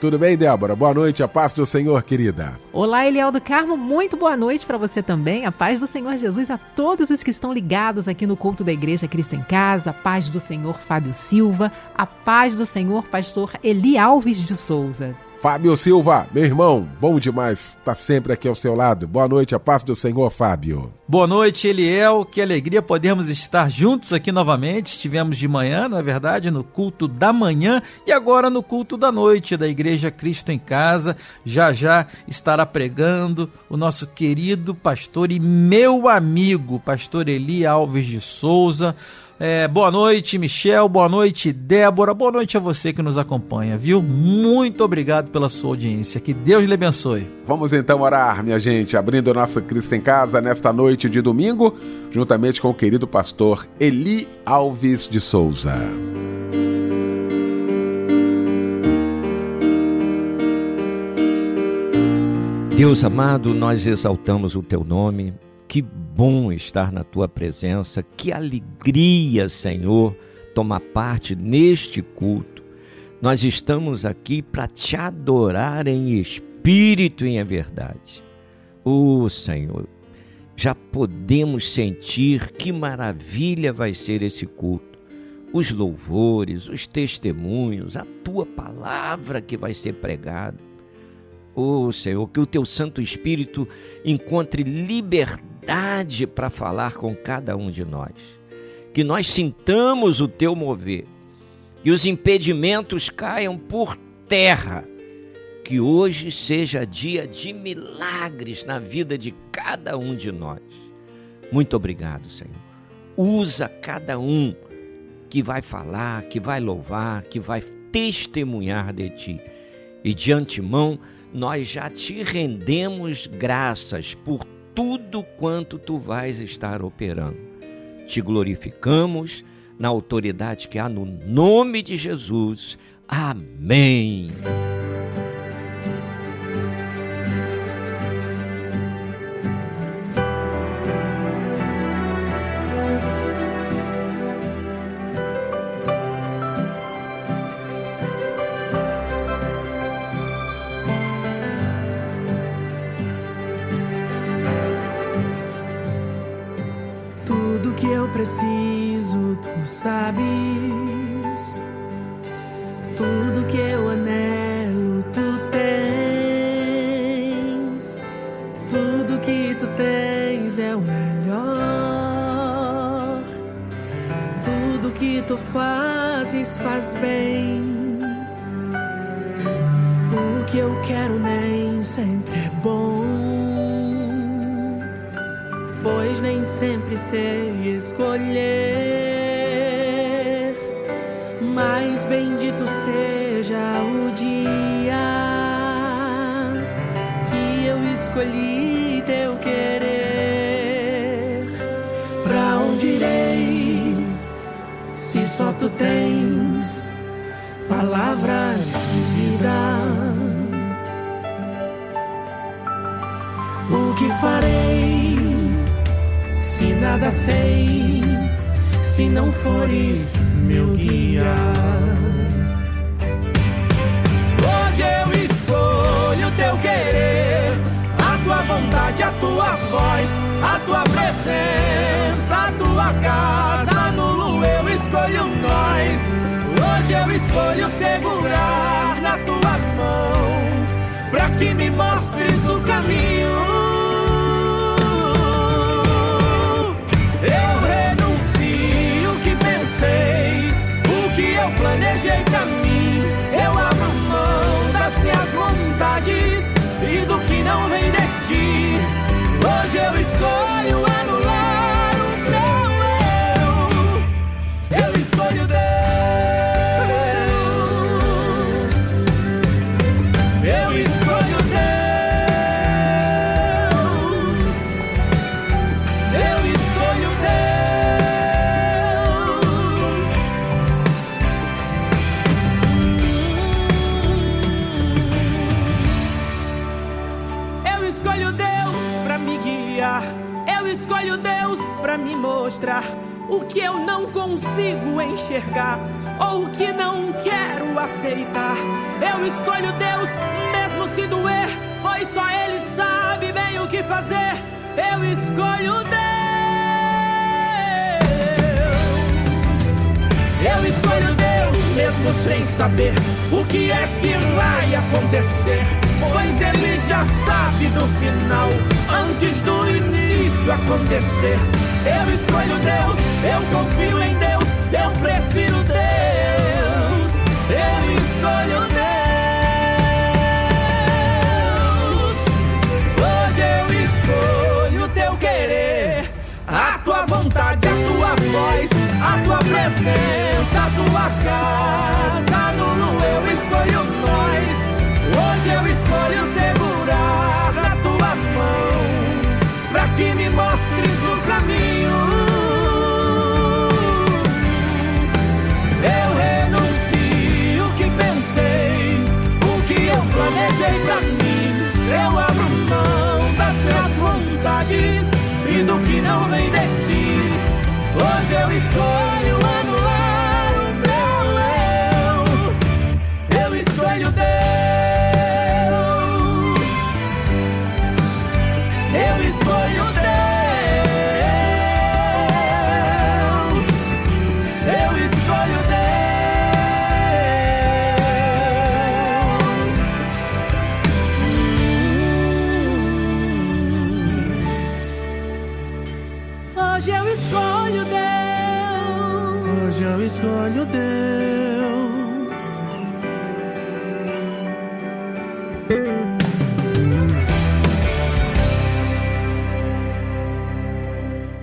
tudo bem, Débora? Boa noite, a paz do Senhor, querida. Olá, Eliel do Carmo, muito boa noite para você também. A paz do Senhor Jesus a todos os que estão ligados aqui no culto da Igreja Cristo em Casa. A paz do Senhor Fábio Silva. A paz do Senhor Pastor Eli Alves de Souza. Fábio Silva, meu irmão, bom demais estar tá sempre aqui ao seu lado. Boa noite, a paz do Senhor, Fábio. Boa noite, Eliel. Que alegria podermos estar juntos aqui novamente. Estivemos de manhã, na é verdade, no culto da manhã e agora no culto da noite da Igreja Cristo em Casa. Já já estará pregando o nosso querido pastor e meu amigo, pastor Eli Alves de Souza é, boa noite, Michel. Boa noite, Débora. Boa noite a você que nos acompanha, viu? Muito obrigado pela sua audiência. Que Deus lhe abençoe. Vamos então orar, minha gente, abrindo o nosso Cristo em Casa nesta noite de domingo, juntamente com o querido pastor Eli Alves de Souza. Deus amado, nós exaltamos o teu nome. Que bom estar na tua presença, que alegria, Senhor, tomar parte neste culto. Nós estamos aqui para te adorar em espírito e em verdade. Oh, Senhor, já podemos sentir que maravilha vai ser esse culto. Os louvores, os testemunhos, a tua palavra que vai ser pregada. Oh, Senhor, que o teu Santo Espírito encontre liberdade liberdade para falar com cada um de nós. Que nós sintamos o teu mover. Que os impedimentos caiam por terra. Que hoje seja dia de milagres na vida de cada um de nós. Muito obrigado, Senhor. Usa cada um que vai falar, que vai louvar, que vai testemunhar de ti. E de antemão, nós já te rendemos graças por tudo quanto tu vais estar operando. Te glorificamos na autoridade que há no nome de Jesus. Amém. Preciso, tu sabes. Tudo que eu anelo, tu tens. Tudo que tu tens é o melhor. Tudo que tu fazes faz bem. Sempre sei escolher. Mas bendito seja o dia que eu escolhi teu querer. Pra onde irei se só tu tens nada sei se não fores meu guia. Hoje eu escolho o teu querer, a tua vontade, a tua voz, a tua presença, a tua casa. Nulo eu escolho nós. Hoje eu escolho segurar na tua mão, pra que me mostres o caminho eu consigo enxergar ou o que não quero aceitar. Eu escolho Deus mesmo se doer, pois só Ele sabe bem o que fazer. Eu escolho Deus. Eu escolho Deus mesmo sem saber o que é que vai acontecer. Pois Ele já sabe no final, antes do início acontecer. Eu escolho Deus, eu confio em Deus, eu prefiro Deus. Eu escolho Deus. Hoje eu escolho teu querer, a tua vontade, a tua voz, a tua presença, a tua casa. Nulo eu escolho nós. Hoje eu escolho segurar na tua mão, pra que me mostres do que não vem de ti. Hoje eu escolho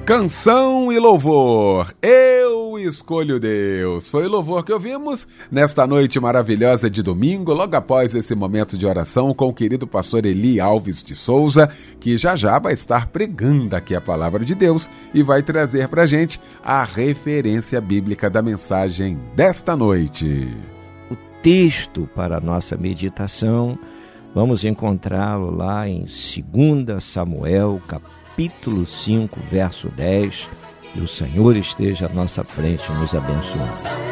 Canção e louvor. Eu escolho Deus. Foi o louvor que ouvimos nesta noite maravilhosa de domingo, logo após esse momento de oração com o querido pastor Eli Alves de Souza, que já já vai estar pregando aqui a palavra de Deus e vai trazer pra gente a referência bíblica da mensagem desta noite. O texto para a nossa meditação, vamos encontrá-lo lá em 2 Samuel, capítulo 5, verso 10. Que o Senhor esteja à nossa frente, nos abençoando.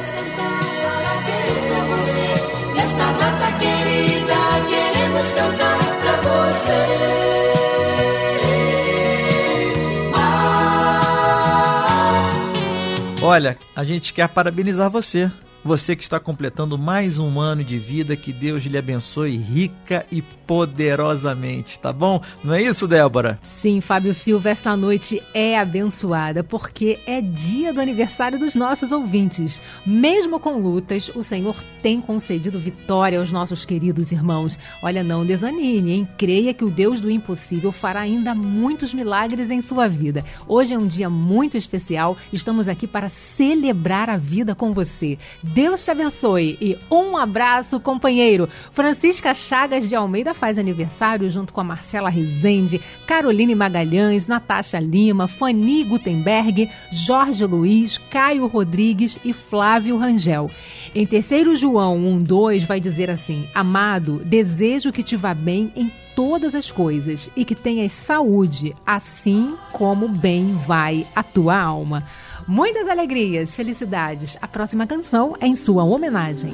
Olha, a gente quer parabenizar você. Você que está completando mais um ano de vida, que Deus lhe abençoe rica e poderosamente, tá bom? Não é isso, Débora? Sim, Fábio Silva, esta noite é abençoada porque é dia do aniversário dos nossos ouvintes. Mesmo com lutas, o Senhor tem concedido vitória aos nossos queridos irmãos. Olha, não desanime, hein? Creia que o Deus do impossível fará ainda muitos milagres em sua vida. Hoje é um dia muito especial, estamos aqui para celebrar a vida com você. Deus te abençoe e um abraço, companheiro. Francisca Chagas de Almeida faz aniversário junto com a Marcela Rezende, Caroline Magalhães, Natasha Lima, Fanny Gutenberg, Jorge Luiz, Caio Rodrigues e Flávio Rangel. Em terceiro João 1:2 vai dizer assim: Amado, desejo que te vá bem em todas as coisas e que tenhas saúde, assim como bem vai a tua alma. Muitas alegrias, felicidades. A próxima canção é em sua homenagem.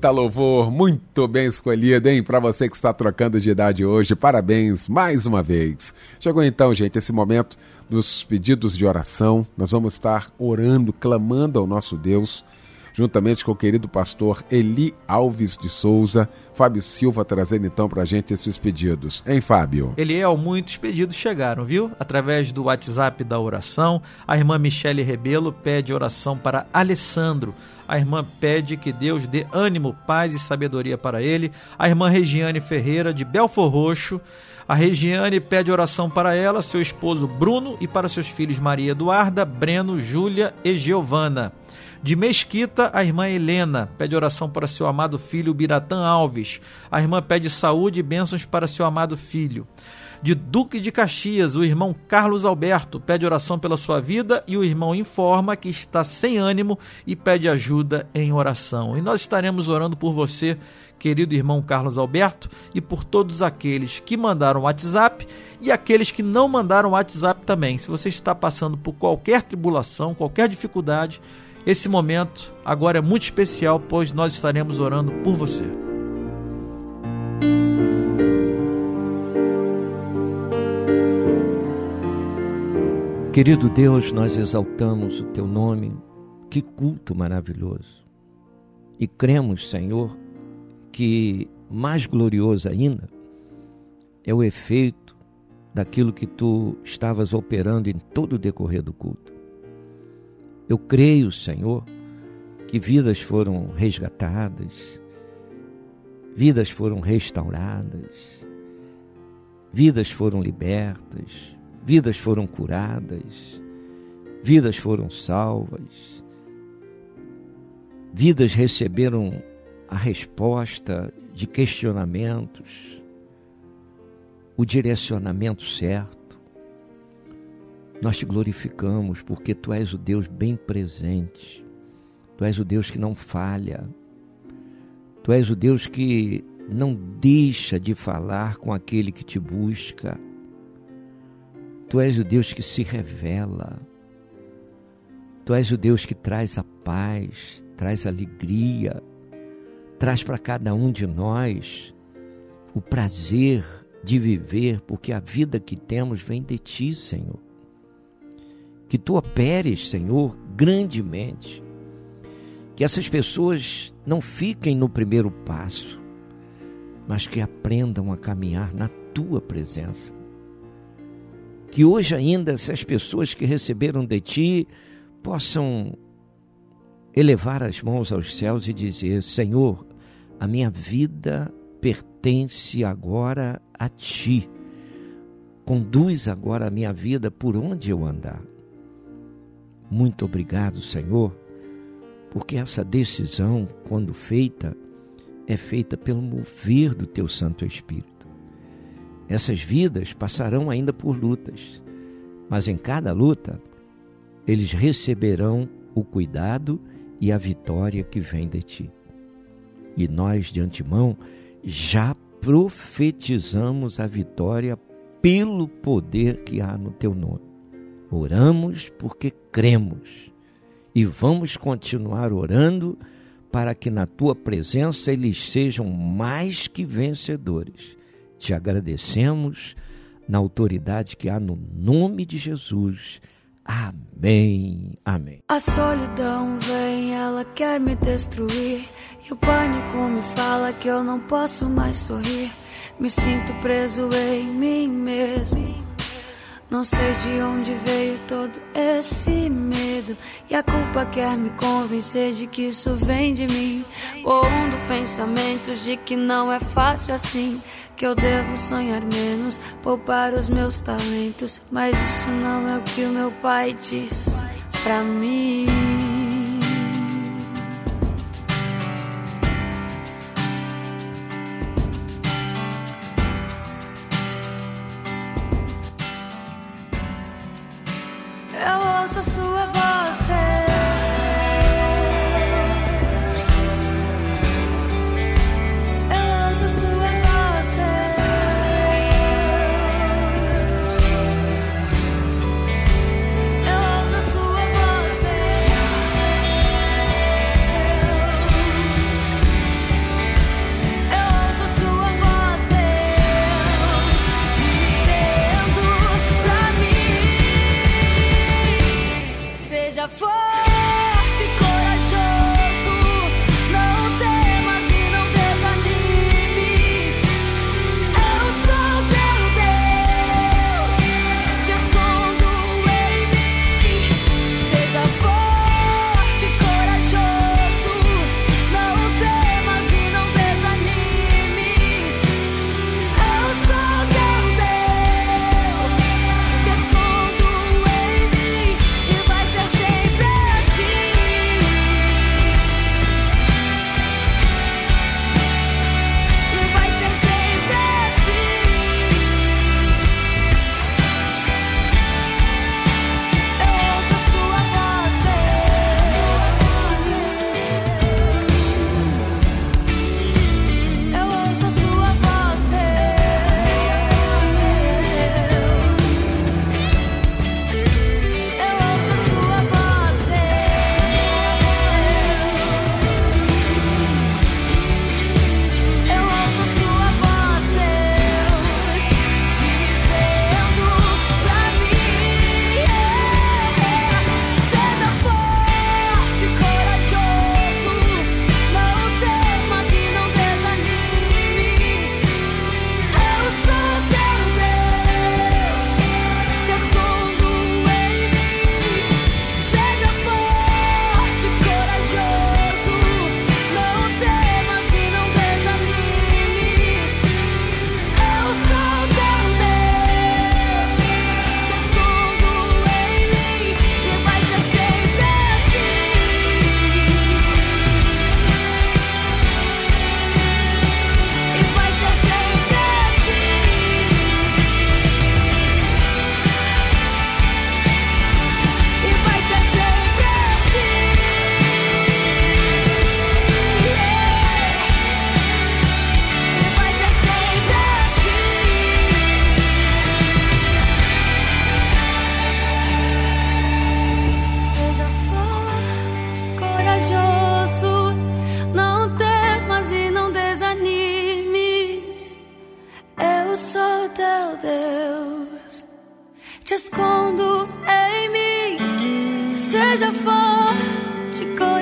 Eita louvor, muito bem escolhido, hein? Para você que está trocando de idade hoje, parabéns mais uma vez. Chegou então, gente, esse momento dos pedidos de oração. Nós vamos estar orando, clamando ao nosso Deus juntamente com o querido pastor Eli Alves de Souza. Fábio Silva trazendo então para a gente esses pedidos. Hein, Fábio? Eliel, é, muitos pedidos chegaram, viu? Através do WhatsApp da oração, a irmã Michele Rebelo pede oração para Alessandro. A irmã pede que Deus dê ânimo, paz e sabedoria para ele. A irmã Regiane Ferreira, de Belfor Roxo. A Regiane pede oração para ela, seu esposo Bruno e para seus filhos Maria Eduarda, Breno, Júlia e Giovana. De Mesquita, a irmã Helena pede oração para seu amado filho Biratã Alves. A irmã pede saúde e bênçãos para seu amado filho. De Duque de Caxias, o irmão Carlos Alberto pede oração pela sua vida e o irmão informa que está sem ânimo e pede ajuda em oração. E nós estaremos orando por você, querido irmão Carlos Alberto, e por todos aqueles que mandaram WhatsApp e aqueles que não mandaram WhatsApp também. Se você está passando por qualquer tribulação, qualquer dificuldade, esse momento agora é muito especial, pois nós estaremos orando por você. Querido Deus, nós exaltamos o teu nome, que culto maravilhoso. E cremos, Senhor, que mais glorioso ainda é o efeito daquilo que tu estavas operando em todo o decorrer do culto. Eu creio, Senhor, que vidas foram resgatadas, vidas foram restauradas, vidas foram libertas, vidas foram curadas, vidas foram salvas, vidas receberam a resposta de questionamentos, o direcionamento certo. Nós te glorificamos porque tu és o Deus bem presente, tu és o Deus que não falha, tu és o Deus que não deixa de falar com aquele que te busca Tu és o Deus que se revela. Tu és o Deus que traz a paz, traz alegria, traz para cada um de nós o prazer de viver, porque a vida que temos vem de Ti, Senhor. Que Tu operes, Senhor, grandemente. Que essas pessoas não fiquem no primeiro passo, mas que aprendam a caminhar na Tua presença que hoje ainda essas pessoas que receberam de ti possam elevar as mãos aos céus e dizer: Senhor, a minha vida pertence agora a ti. Conduz agora a minha vida por onde eu andar. Muito obrigado, Senhor, porque essa decisão, quando feita, é feita pelo mover do teu Santo Espírito. Essas vidas passarão ainda por lutas, mas em cada luta eles receberão o cuidado e a vitória que vem de ti. E nós, de antemão, já profetizamos a vitória pelo poder que há no teu nome. Oramos porque cremos e vamos continuar orando para que na tua presença eles sejam mais que vencedores te agradecemos na autoridade que há no nome de Jesus. Amém. Amém. A solidão vem, ela quer me destruir. E o pânico me fala que eu não posso mais sorrir. Me sinto preso em mim mesmo. Não sei de onde veio todo esse medo. E a culpa quer me convencer de que isso vem de mim. Pondo pensamentos de que não é fácil assim. Que eu devo sonhar menos, poupar os meus talentos. Mas isso não é o que o meu pai diz pra mim.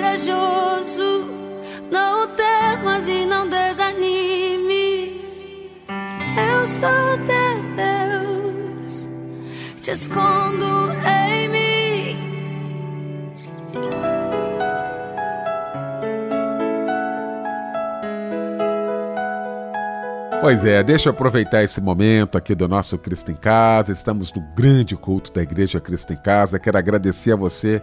Corajoso. Não temas e não desanimes. Eu sou teu Deus. Te escondo em mim. Pois é, deixa eu aproveitar esse momento aqui do nosso Cristo em Casa. Estamos no grande culto da Igreja Cristo em Casa. Quero agradecer a você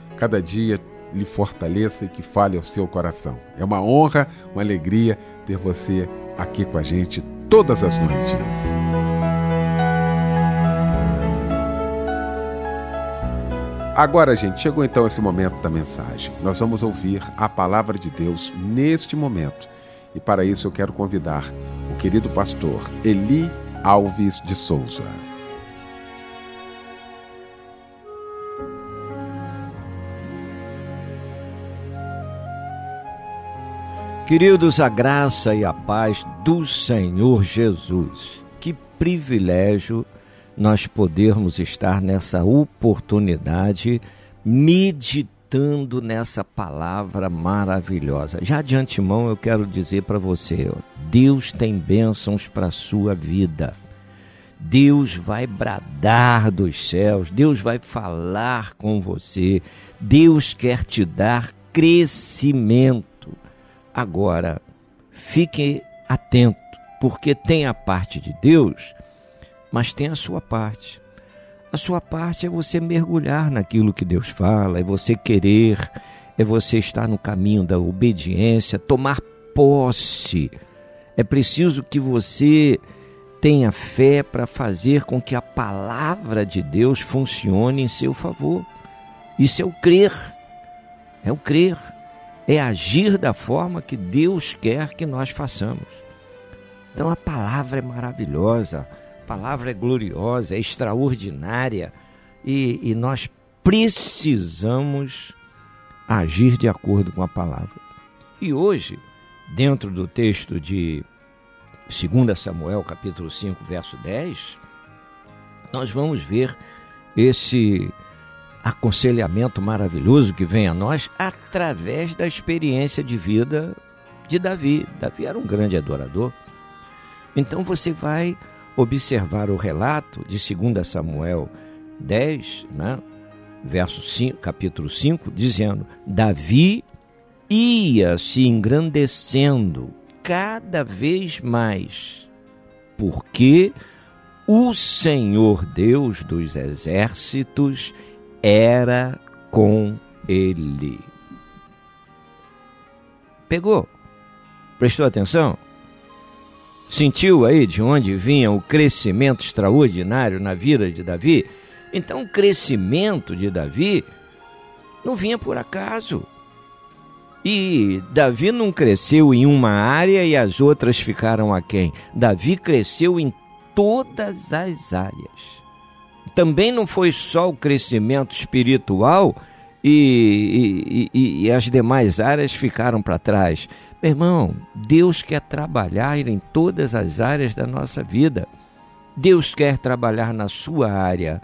cada dia lhe fortaleça e que fale ao seu coração. É uma honra, uma alegria ter você aqui com a gente todas as noites. Agora, gente, chegou então esse momento da mensagem. Nós vamos ouvir a palavra de Deus neste momento. E para isso eu quero convidar o querido pastor Eli Alves de Souza. Queridos, a graça e a paz do Senhor Jesus. Que privilégio nós podermos estar nessa oportunidade meditando nessa palavra maravilhosa. Já de antemão eu quero dizer para você, Deus tem bênçãos para a sua vida. Deus vai bradar dos céus, Deus vai falar com você, Deus quer te dar crescimento. Agora, fique atento, porque tem a parte de Deus, mas tem a sua parte. A sua parte é você mergulhar naquilo que Deus fala, é você querer, é você estar no caminho da obediência, tomar posse. É preciso que você tenha fé para fazer com que a palavra de Deus funcione em seu favor. Isso é o crer. É o crer é agir da forma que Deus quer que nós façamos. Então a palavra é maravilhosa, a palavra é gloriosa, é extraordinária e, e nós precisamos agir de acordo com a palavra. E hoje, dentro do texto de 2 Samuel, capítulo 5, verso 10, nós vamos ver esse aconselhamento maravilhoso que vem a nós através da experiência de vida de Davi. Davi era um grande adorador. Então você vai observar o relato de 2 Samuel 10, né? verso 5, capítulo 5, dizendo: Davi ia se engrandecendo cada vez mais, porque o Senhor Deus dos exércitos era com ele. Pegou? Prestou atenção? Sentiu aí de onde vinha o crescimento extraordinário na vida de Davi? Então, o crescimento de Davi não vinha por acaso. E Davi não cresceu em uma área e as outras ficaram aquém. Davi cresceu em todas as áreas também não foi só o crescimento espiritual e, e, e, e as demais áreas ficaram para trás. Meu irmão, Deus quer trabalhar em todas as áreas da nossa vida. Deus quer trabalhar na sua área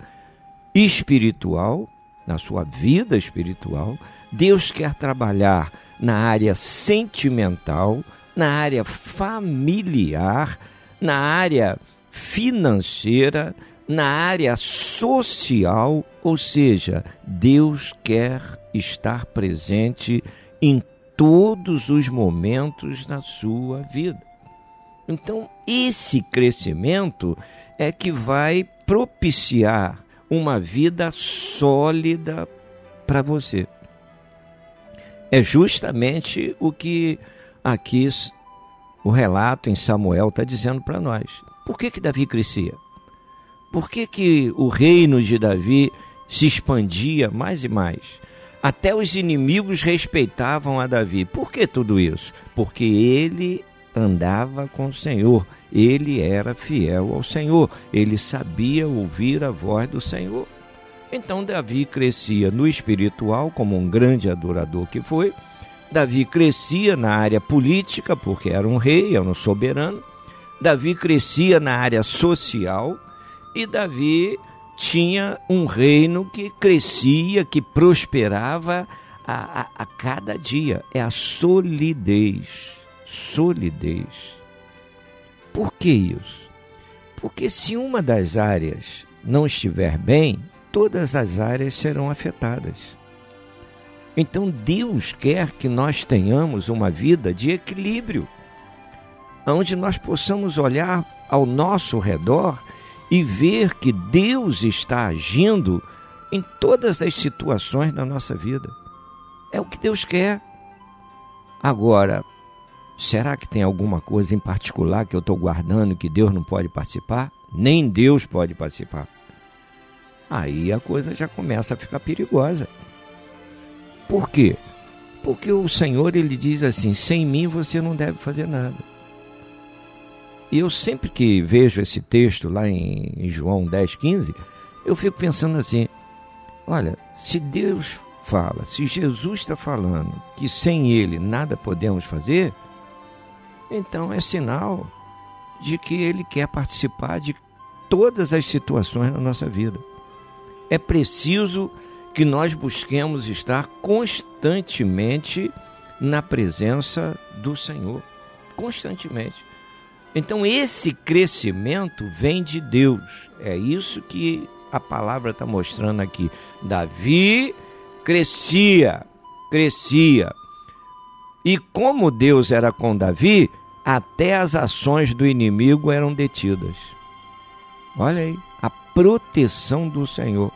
espiritual, na sua vida espiritual. Deus quer trabalhar na área sentimental, na área familiar, na área financeira, na área social, ou seja, Deus quer estar presente em todos os momentos na sua vida. Então, esse crescimento é que vai propiciar uma vida sólida para você. É justamente o que aqui o relato em Samuel está dizendo para nós. Por que, que Davi crescia? Por que, que o reino de Davi se expandia mais e mais? Até os inimigos respeitavam a Davi. Por que tudo isso? Porque ele andava com o Senhor, ele era fiel ao Senhor, ele sabia ouvir a voz do Senhor. Então Davi crescia no espiritual como um grande adorador que foi. Davi crescia na área política porque era um rei, era um soberano. Davi crescia na área social e Davi tinha um reino que crescia, que prosperava a, a, a cada dia. É a solidez. Solidez. Por que isso? Porque se uma das áreas não estiver bem, todas as áreas serão afetadas. Então Deus quer que nós tenhamos uma vida de equilíbrio, onde nós possamos olhar ao nosso redor e ver que Deus está agindo em todas as situações da nossa vida. É o que Deus quer. Agora, será que tem alguma coisa em particular que eu estou guardando que Deus não pode participar? Nem Deus pode participar aí a coisa já começa a ficar perigosa. Por quê? Porque o Senhor ele diz assim: sem mim você não deve fazer nada. E eu sempre que vejo esse texto lá em João 10, 15, eu fico pensando assim: olha, se Deus fala, se Jesus está falando que sem Ele nada podemos fazer, então é sinal de que Ele quer participar de todas as situações na nossa vida é preciso que nós busquemos estar constantemente na presença do Senhor. Constantemente. Então, esse crescimento vem de Deus. É isso que a palavra está mostrando aqui. Davi crescia, crescia. E como Deus era com Davi, até as ações do inimigo eram detidas. Olha aí proteção do Senhor.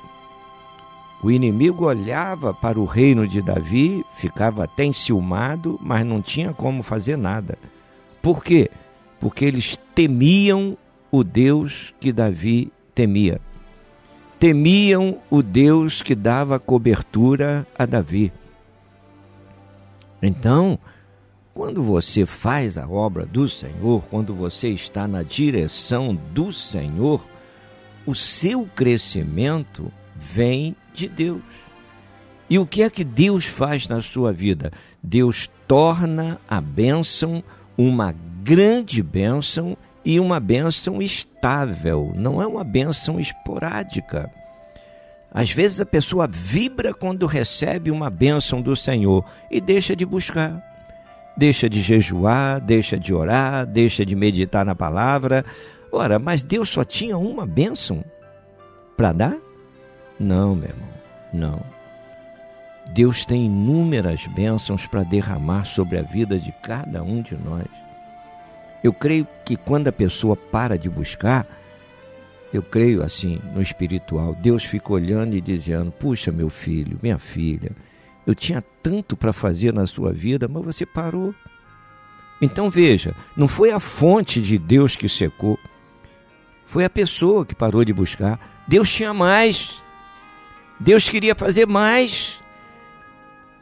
O inimigo olhava para o reino de Davi, ficava até enciumado, mas não tinha como fazer nada. Por quê? Porque eles temiam o Deus que Davi temia. Temiam o Deus que dava cobertura a Davi. Então, quando você faz a obra do Senhor, quando você está na direção do Senhor, o seu crescimento vem de Deus. E o que é que Deus faz na sua vida? Deus torna a bênção uma grande bênção e uma bênção estável, não é uma bênção esporádica. Às vezes a pessoa vibra quando recebe uma bênção do Senhor e deixa de buscar, deixa de jejuar, deixa de orar, deixa de meditar na palavra, Ora, mas Deus só tinha uma bênção para dar? Não, meu irmão, não. Deus tem inúmeras bênçãos para derramar sobre a vida de cada um de nós. Eu creio que quando a pessoa para de buscar, eu creio assim no espiritual, Deus fica olhando e dizendo: Puxa, meu filho, minha filha, eu tinha tanto para fazer na sua vida, mas você parou. Então veja, não foi a fonte de Deus que secou, foi a pessoa que parou de buscar. Deus tinha mais. Deus queria fazer mais.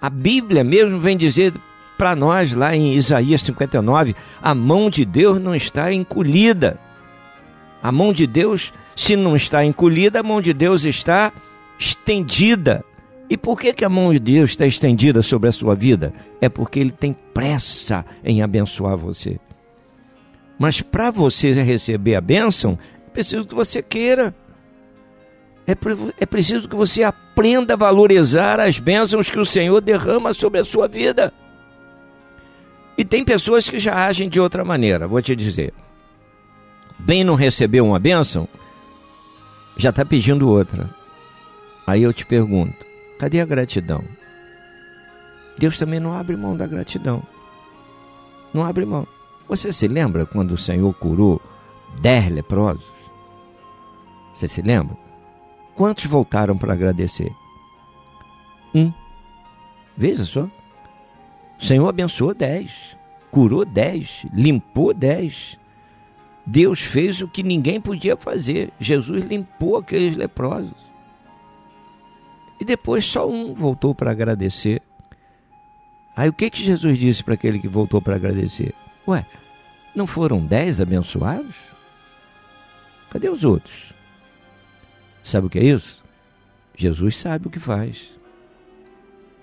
A Bíblia mesmo vem dizer para nós lá em Isaías 59, a mão de Deus não está encolhida. A mão de Deus, se não está encolhida, a mão de Deus está estendida. E por que, que a mão de Deus está estendida sobre a sua vida? É porque Ele tem pressa em abençoar você. Mas para você receber a bênção, é preciso que você queira. É, é preciso que você aprenda a valorizar as bênçãos que o Senhor derrama sobre a sua vida. E tem pessoas que já agem de outra maneira, vou te dizer. Bem não recebeu uma bênção, já está pedindo outra. Aí eu te pergunto: cadê a gratidão? Deus também não abre mão da gratidão. Não abre mão. Você se lembra quando o Senhor curou dez leprosos? Você se lembra? Quantos voltaram para agradecer? Um. Veja só. O Senhor abençoou dez, curou dez, limpou dez. Deus fez o que ninguém podia fazer. Jesus limpou aqueles leprosos. E depois só um voltou para agradecer. Aí o que, que Jesus disse para aquele que voltou para agradecer? Ué, não foram dez abençoados? Cadê os outros? Sabe o que é isso? Jesus sabe o que faz.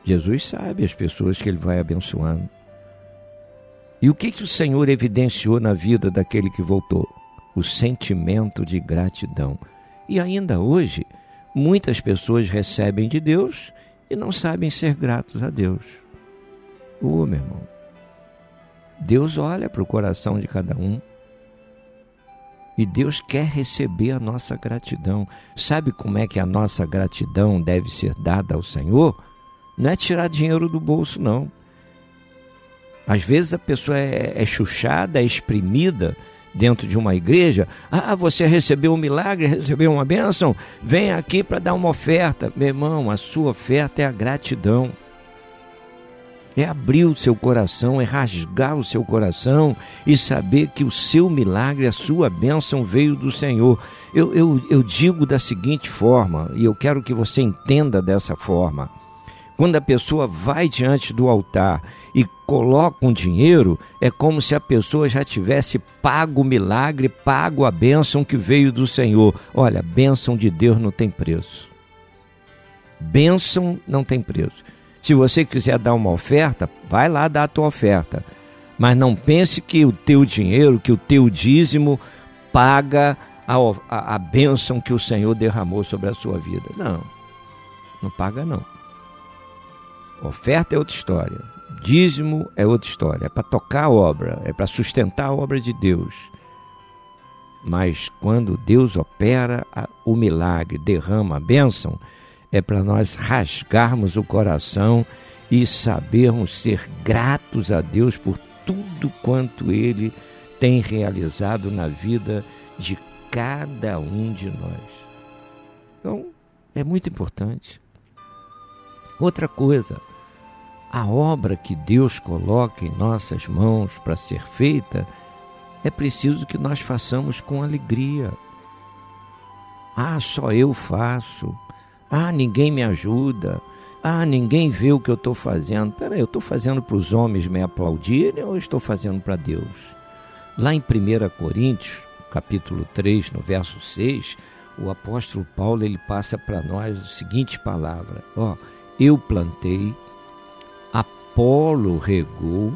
Jesus sabe as pessoas que ele vai abençoando. E o que, que o Senhor evidenciou na vida daquele que voltou? O sentimento de gratidão. E ainda hoje, muitas pessoas recebem de Deus e não sabem ser gratos a Deus. Ô, oh, meu irmão, Deus olha para o coração de cada um. E Deus quer receber a nossa gratidão. Sabe como é que a nossa gratidão deve ser dada ao Senhor? Não é tirar dinheiro do bolso, não. Às vezes a pessoa é, é chuchada, é exprimida dentro de uma igreja. Ah, você recebeu um milagre, recebeu uma bênção, vem aqui para dar uma oferta. Meu irmão, a sua oferta é a gratidão. É abrir o seu coração, é rasgar o seu coração e saber que o seu milagre, a sua bênção veio do Senhor. Eu, eu, eu digo da seguinte forma, e eu quero que você entenda dessa forma. Quando a pessoa vai diante do altar e coloca um dinheiro, é como se a pessoa já tivesse pago o milagre, pago a bênção que veio do Senhor. Olha, bênção de Deus não tem preço. Bênção não tem preço. Se você quiser dar uma oferta, vai lá dar a tua oferta. Mas não pense que o teu dinheiro, que o teu dízimo paga a, a, a bênção que o Senhor derramou sobre a sua vida. Não, não paga não. Oferta é outra história. Dízimo é outra história. É para tocar a obra, é para sustentar a obra de Deus. Mas quando Deus opera o milagre, derrama a bênção, é para nós rasgarmos o coração e sabermos ser gratos a Deus por tudo quanto Ele tem realizado na vida de cada um de nós. Então, é muito importante. Outra coisa, a obra que Deus coloca em nossas mãos para ser feita, é preciso que nós façamos com alegria. Ah, só eu faço. Ah, ninguém me ajuda. Ah, ninguém vê o que eu estou fazendo. Peraí, eu estou fazendo para os homens me aplaudirem ou estou fazendo para Deus? Lá em 1 Coríntios, capítulo 3, no verso 6, o apóstolo Paulo ele passa para nós a seguinte palavra: Ó, eu plantei, Apolo regou,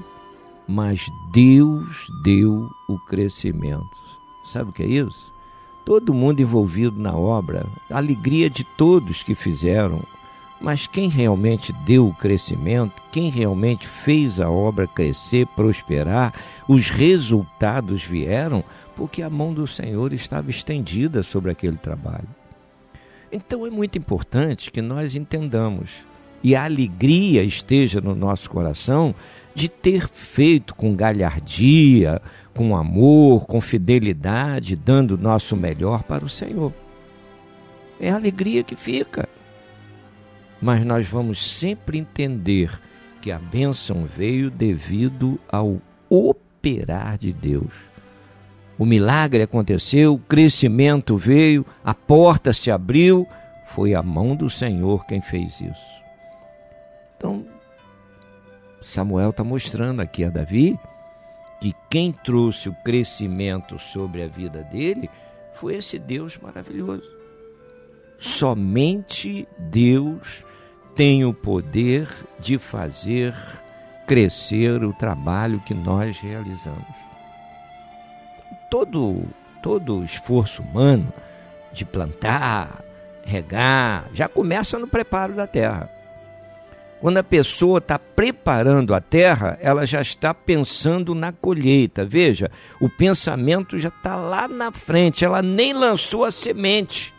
mas Deus deu o crescimento. Sabe o que é isso? Todo mundo envolvido na obra, a alegria de todos que fizeram, mas quem realmente deu o crescimento, quem realmente fez a obra crescer, prosperar, os resultados vieram porque a mão do Senhor estava estendida sobre aquele trabalho. Então é muito importante que nós entendamos e a alegria esteja no nosso coração de ter feito com galhardia, com amor, com fidelidade, dando o nosso melhor para o Senhor. É a alegria que fica. Mas nós vamos sempre entender que a bênção veio devido ao operar de Deus. O milagre aconteceu, o crescimento veio, a porta se abriu, foi a mão do Senhor quem fez isso. Então, Samuel está mostrando aqui a Davi que quem trouxe o crescimento sobre a vida dele foi esse Deus maravilhoso. Somente Deus tem o poder de fazer crescer o trabalho que nós realizamos. Todo todo esforço humano de plantar, regar, já começa no preparo da terra. Quando a pessoa está preparando a terra, ela já está pensando na colheita. Veja, o pensamento já está lá na frente, ela nem lançou a semente,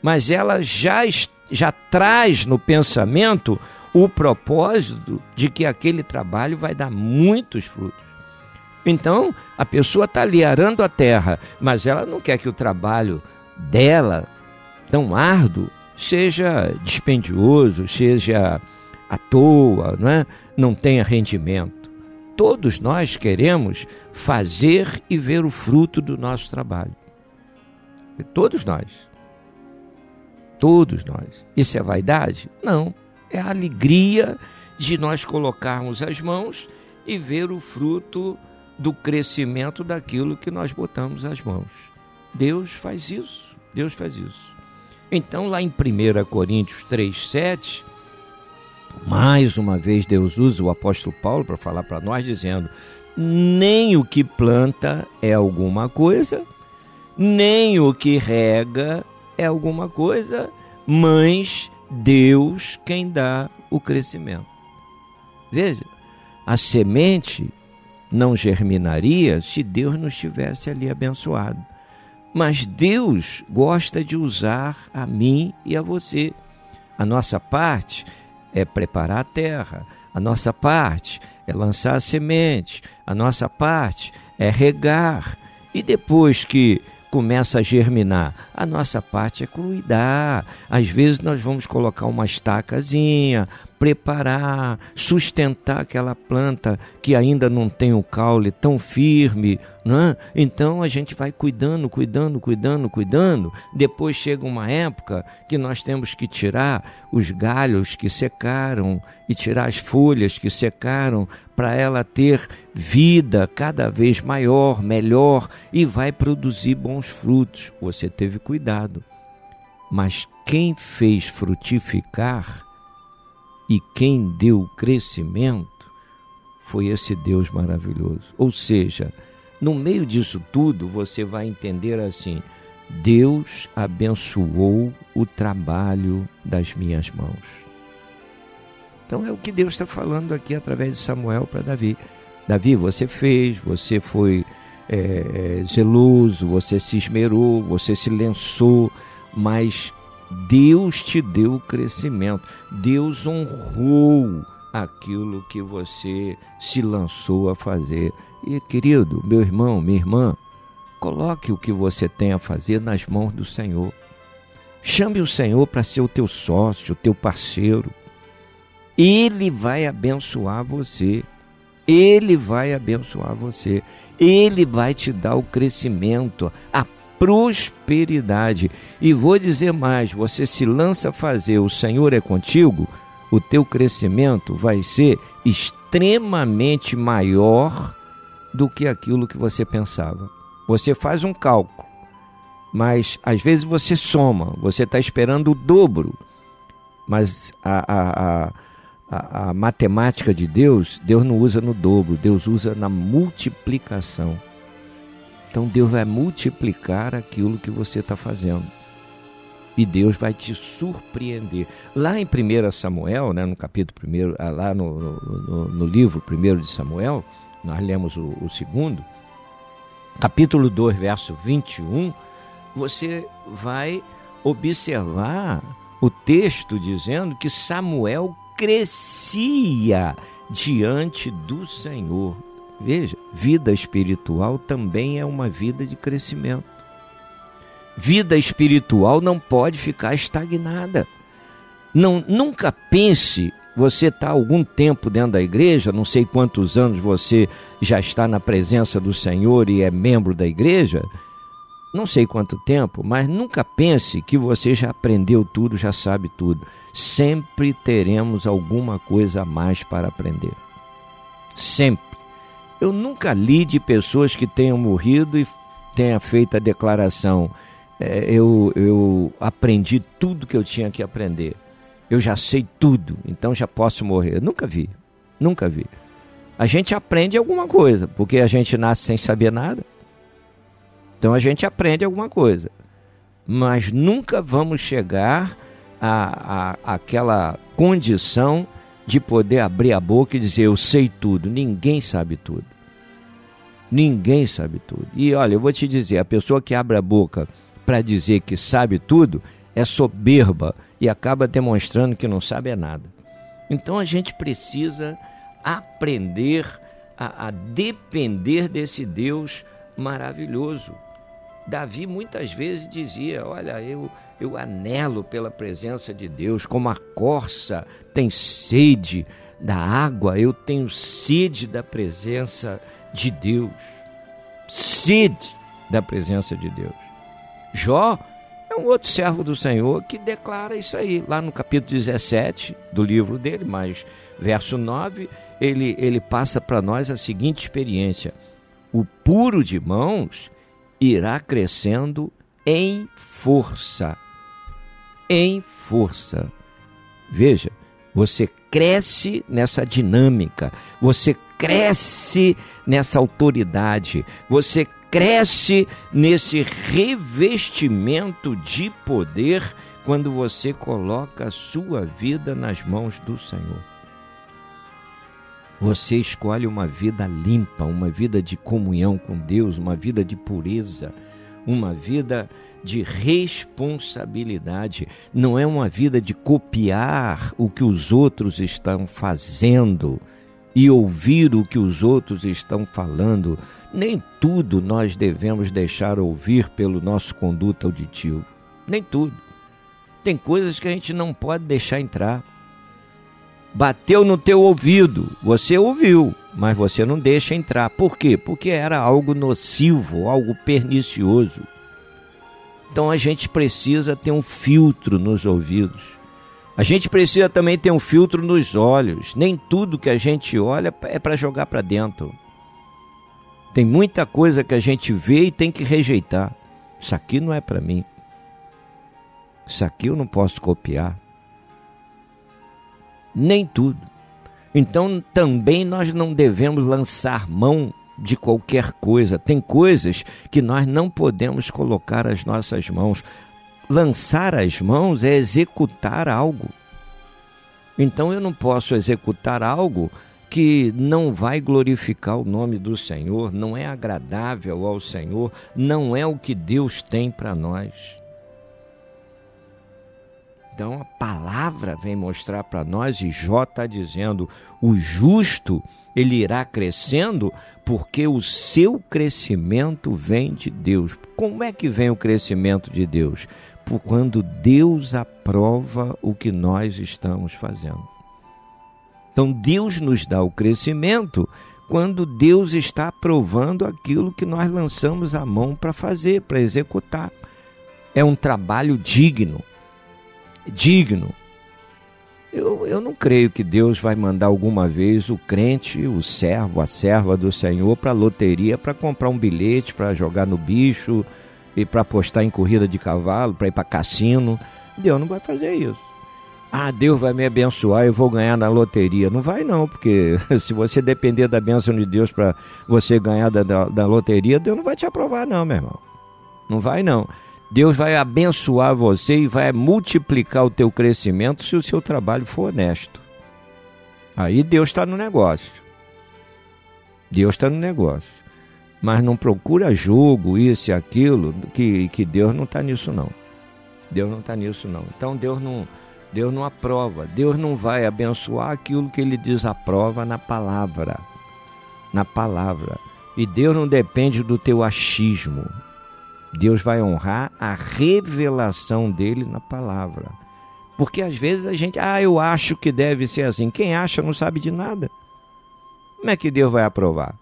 mas ela já, já traz no pensamento o propósito de que aquele trabalho vai dar muitos frutos. Então, a pessoa está ali arando a terra, mas ela não quer que o trabalho dela, tão árduo, seja dispendioso, seja à toa, não, é? não tenha rendimento. todos nós queremos fazer e ver o fruto do nosso trabalho. Todos nós. Todos nós. Isso é vaidade? Não. É a alegria de nós colocarmos as mãos e ver o fruto do crescimento daquilo que nós botamos as mãos. Deus faz isso. Deus faz isso. Então, lá em 1 Coríntios 3, 7, mais uma vez Deus usa o apóstolo Paulo para falar para nós, dizendo: nem o que planta é alguma coisa, nem o que rega é alguma coisa, mas Deus quem dá o crescimento. Veja, a semente não germinaria se Deus não estivesse ali abençoado. Mas Deus gosta de usar a mim e a você. A nossa parte é preparar a terra, a nossa parte é lançar a semente, a nossa parte é regar. E depois que começa a germinar. A nossa parte é cuidar. Às vezes nós vamos colocar uma estacazinha, preparar, sustentar aquela planta que ainda não tem o caule tão firme, né? Então a gente vai cuidando, cuidando, cuidando, cuidando. Depois chega uma época que nós temos que tirar os galhos que secaram e tirar as folhas que secaram para ela ter vida cada vez maior, melhor e vai produzir bons frutos. Você teve cuidado. Mas quem fez frutificar e quem deu crescimento foi esse Deus maravilhoso. Ou seja, no meio disso tudo, você vai entender assim: Deus abençoou o trabalho das minhas mãos. Então é o que Deus está falando aqui através de Samuel para Davi. Davi, você fez, você foi é, zeloso, você se esmerou, você se lançou, mas Deus te deu o crescimento, Deus honrou aquilo que você se lançou a fazer. E querido, meu irmão, minha irmã, coloque o que você tem a fazer nas mãos do Senhor. Chame o Senhor para ser o teu sócio, o teu parceiro. Ele vai abençoar você. Ele vai abençoar você. Ele vai te dar o crescimento, a prosperidade. E vou dizer mais: você se lança a fazer, o Senhor é contigo, o teu crescimento vai ser extremamente maior do que aquilo que você pensava. Você faz um cálculo, mas às vezes você soma, você está esperando o dobro. Mas a, a, a, a matemática de Deus, Deus não usa no dobro, Deus usa na multiplicação. Então Deus vai multiplicar aquilo que você está fazendo. E Deus vai te surpreender. Lá em 1 Samuel, né, no capítulo 1, ah, lá no, no, no livro 1 de Samuel, nós lemos o, o segundo, capítulo 2, verso 21, você vai observar o texto dizendo que Samuel crescia diante do Senhor. Veja, vida espiritual também é uma vida de crescimento. Vida espiritual não pode ficar estagnada. Não, nunca pense, você está algum tempo dentro da igreja, não sei quantos anos você já está na presença do Senhor e é membro da igreja, não sei quanto tempo, mas nunca pense que você já aprendeu tudo, já sabe tudo. Sempre teremos alguma coisa a mais para aprender. Sempre. Eu nunca li de pessoas que tenham morrido e tenha feito a declaração: é, eu, eu aprendi tudo que eu tinha que aprender. Eu já sei tudo, então já posso morrer. Eu nunca vi, nunca vi. A gente aprende alguma coisa, porque a gente nasce sem saber nada. Então a gente aprende alguma coisa. Mas nunca vamos chegar a, a, aquela condição de poder abrir a boca e dizer eu sei tudo. Ninguém sabe tudo. Ninguém sabe tudo. E olha, eu vou te dizer, a pessoa que abre a boca para dizer que sabe tudo é soberba e acaba demonstrando que não sabe é nada. Então a gente precisa aprender a, a depender desse Deus maravilhoso. Davi muitas vezes dizia: Olha, eu, eu anelo pela presença de Deus, como a corça tem sede da água, eu tenho sede da presença de Deus. Sede da presença de Deus. Jó é um outro servo do Senhor que declara isso aí, lá no capítulo 17 do livro dele, mas verso 9, ele, ele passa para nós a seguinte experiência: o puro de mãos irá crescendo em força. Em força. Veja, você cresce nessa dinâmica, você cresce nessa autoridade, você cresce nesse revestimento de poder quando você coloca a sua vida nas mãos do Senhor. Você escolhe uma vida limpa, uma vida de comunhão com Deus, uma vida de pureza, uma vida de responsabilidade. Não é uma vida de copiar o que os outros estão fazendo e ouvir o que os outros estão falando nem tudo nós devemos deixar ouvir pelo nosso conduto auditivo. Nem tudo. Tem coisas que a gente não pode deixar entrar. Bateu no teu ouvido, você ouviu, mas você não deixa entrar. Por quê? Porque era algo nocivo, algo pernicioso. Então a gente precisa ter um filtro nos ouvidos. A gente precisa também ter um filtro nos olhos. Nem tudo que a gente olha é para jogar para dentro. Tem muita coisa que a gente vê e tem que rejeitar. Isso aqui não é para mim. Isso aqui eu não posso copiar. Nem tudo. Então também nós não devemos lançar mão de qualquer coisa. Tem coisas que nós não podemos colocar as nossas mãos. Lançar as mãos é executar algo. Então eu não posso executar algo que não vai glorificar o nome do Senhor, não é agradável ao Senhor, não é o que Deus tem para nós. Então a palavra vem mostrar para nós e Jó está dizendo: o justo ele irá crescendo porque o seu crescimento vem de Deus. Como é que vem o crescimento de Deus? Por quando Deus aprova o que nós estamos fazendo. Então Deus nos dá o crescimento quando Deus está aprovando aquilo que nós lançamos a mão para fazer, para executar. É um trabalho digno. Digno. Eu, eu não creio que Deus vai mandar alguma vez o crente, o servo, a serva do Senhor para a loteria para comprar um bilhete, para jogar no bicho e para apostar em corrida de cavalo, para ir para cassino. Deus não vai fazer isso ah, Deus vai me abençoar, eu vou ganhar na loteria. Não vai não, porque se você depender da bênção de Deus para você ganhar da, da, da, loteria, Deus não vai te aprovar não, meu irmão. Não vai não. Deus vai abençoar você e vai multiplicar o teu crescimento se o seu trabalho for honesto. Aí Deus está no negócio. Deus está no negócio. Mas não procura jogo, isso e aquilo, que, que Deus não está nisso não. Deus não está nisso não. Então Deus não Deus não aprova. Deus não vai abençoar aquilo que ele desaprova na palavra. Na palavra. E Deus não depende do teu achismo. Deus vai honrar a revelação dele na palavra. Porque às vezes a gente, ah, eu acho que deve ser assim. Quem acha não sabe de nada. Como é que Deus vai aprovar?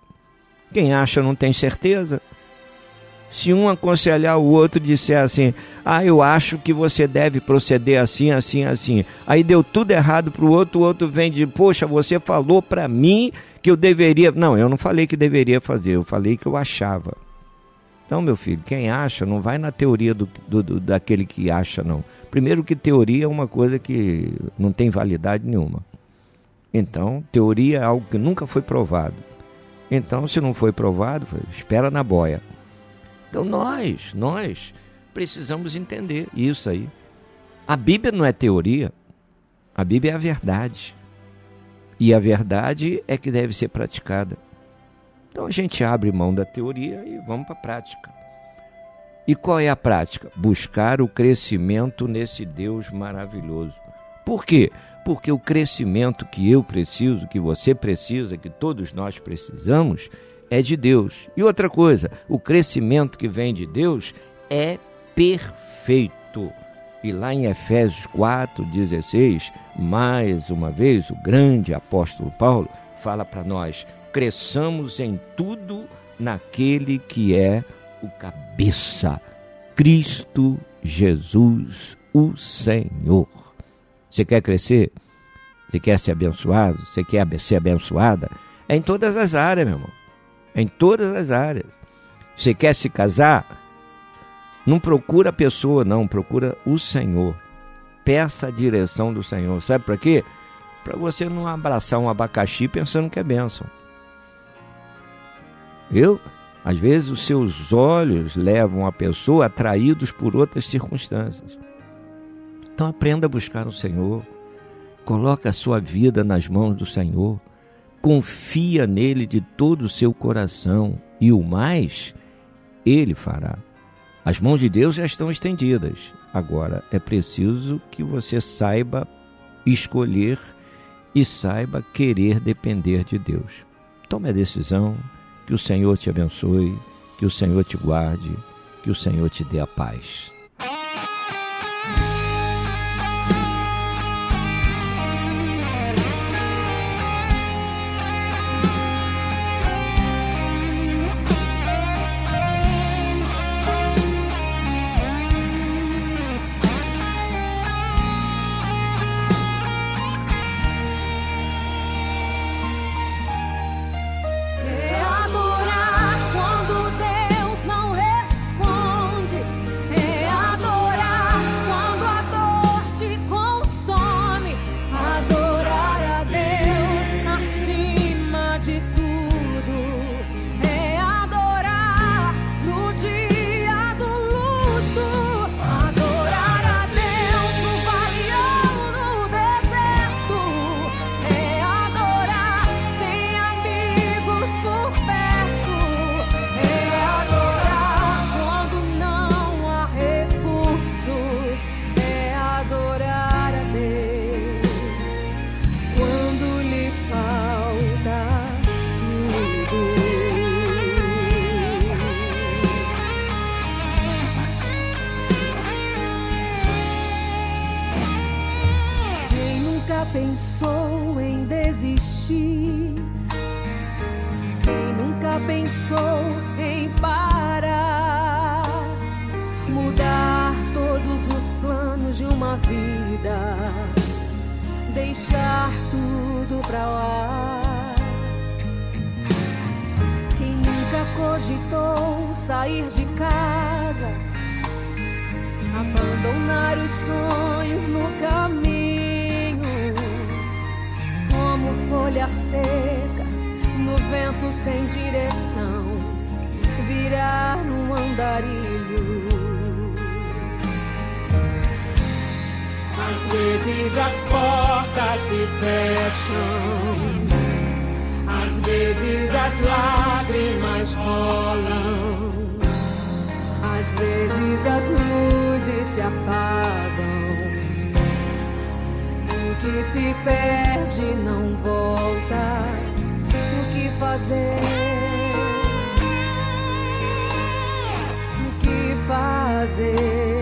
Quem acha não tem certeza. Se um aconselhar o outro disser assim, ah, eu acho que você deve proceder assim, assim, assim. Aí deu tudo errado para o outro, o outro vem de, poxa, você falou para mim que eu deveria. Não, eu não falei que deveria fazer, eu falei que eu achava. Então, meu filho, quem acha não vai na teoria do, do, do, daquele que acha, não. Primeiro que teoria é uma coisa que não tem validade nenhuma. Então, teoria é algo que nunca foi provado. Então, se não foi provado, espera na boia. Então nós, nós precisamos entender isso aí. A Bíblia não é teoria, a Bíblia é a verdade. E a verdade é que deve ser praticada. Então a gente abre mão da teoria e vamos para a prática. E qual é a prática? Buscar o crescimento nesse Deus maravilhoso. Por quê? Porque o crescimento que eu preciso, que você precisa, que todos nós precisamos, é de Deus. E outra coisa, o crescimento que vem de Deus é perfeito. E lá em Efésios 4,16, mais uma vez, o grande apóstolo Paulo fala para nós: cresçamos em tudo naquele que é o cabeça, Cristo Jesus, o Senhor. Você quer crescer? Você quer ser abençoado? Você quer ser abençoada? É em todas as áreas, meu irmão. É em todas as áreas. Você quer se casar? Não procura a pessoa, não, procura o Senhor. Peça a direção do Senhor. Sabe para quê? Para você não abraçar um abacaxi pensando que é bênção. Eu, às vezes, os seus olhos levam a pessoa atraídos por outras circunstâncias. Então aprenda a buscar o Senhor. Coloque a sua vida nas mãos do Senhor. Confia nele de todo o seu coração. E o mais, ele fará. As mãos de Deus já estão estendidas. Agora é preciso que você saiba escolher e saiba querer depender de Deus. Tome a decisão, que o Senhor te abençoe, que o Senhor te guarde, que o Senhor te dê a paz. Seca no vento sem direção, virar um andarilho. Às vezes as portas se fecham, às vezes as lágrimas rolam, Às vezes as luzes se apagam. Que se perde não volta. O que fazer? O que fazer?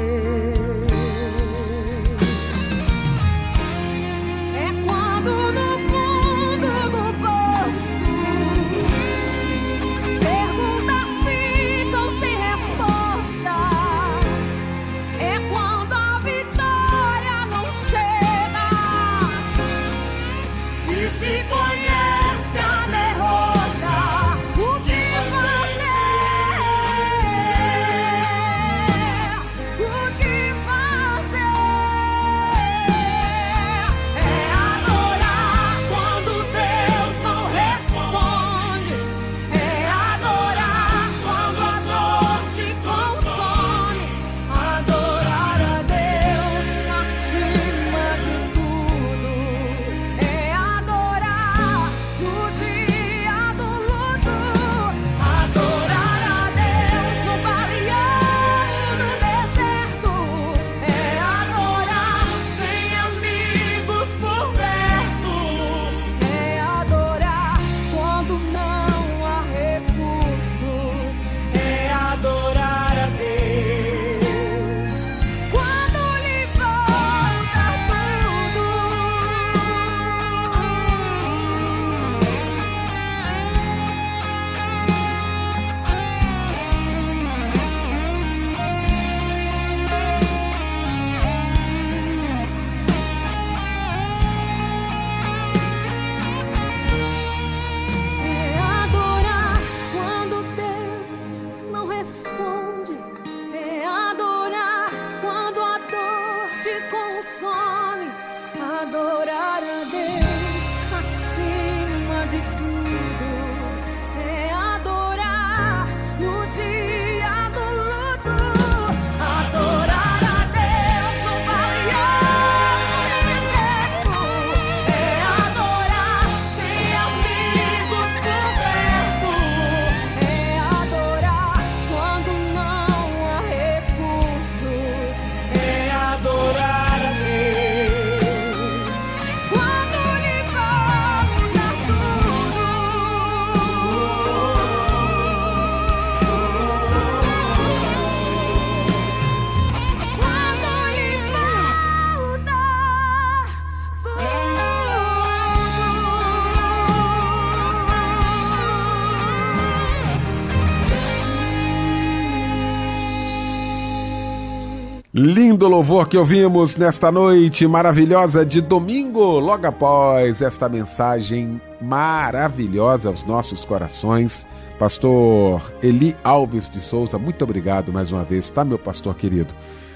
Lindo louvor que ouvimos nesta noite maravilhosa de domingo, logo após esta mensagem maravilhosa aos nossos corações. Pastor Eli Alves de Souza, muito obrigado mais uma vez, tá, meu pastor querido?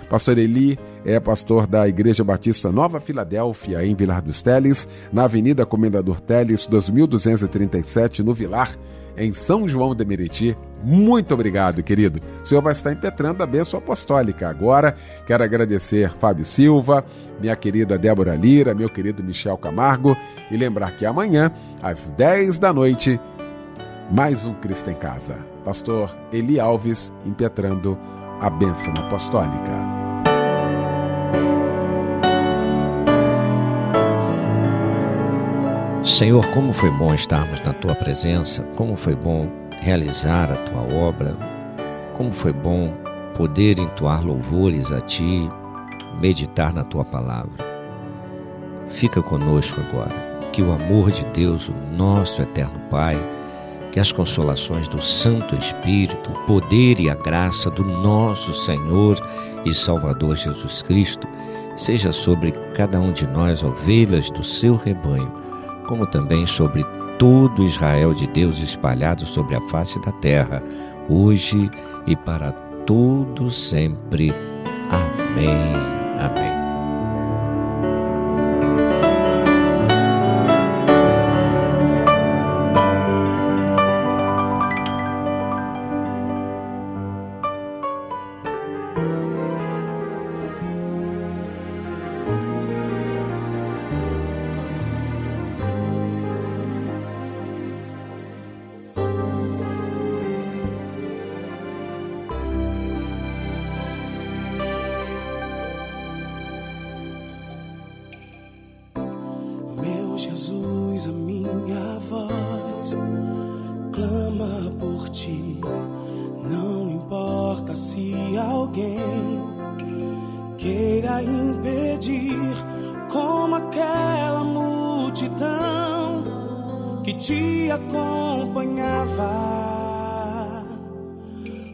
Pastor Eli é pastor da Igreja Batista Nova Filadélfia, em Vilar dos Teles, na Avenida Comendador Teles, 2237, no Vilar, em São João de Meriti. Muito obrigado, querido. O senhor vai estar impetrando a bênção apostólica. Agora, quero agradecer Fábio Silva, minha querida Débora Lira, meu querido Michel Camargo e lembrar que amanhã, às 10 da noite, mais um Cristo em Casa. Pastor Eli Alves impetrando a bênção apostólica. Senhor, como foi bom estarmos na tua presença, como foi bom realizar a tua obra, como foi bom poder entoar louvores a ti, meditar na tua palavra. Fica conosco agora, que o amor de Deus, o nosso eterno Pai, que as consolações do Santo Espírito, o poder e a graça do nosso Senhor e Salvador Jesus Cristo seja sobre cada um de nós, ovelhas do seu rebanho, como também sobre todo Israel de Deus espalhado sobre a face da terra, hoje e para todo sempre. Amém. Amém. Importa se alguém queira impedir, como aquela multidão que te acompanhava.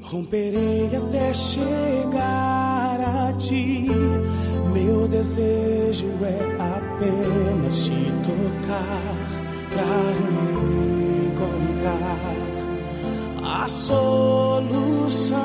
Romperei até chegar a ti. Meu desejo é apenas te tocar para encontrar a solução.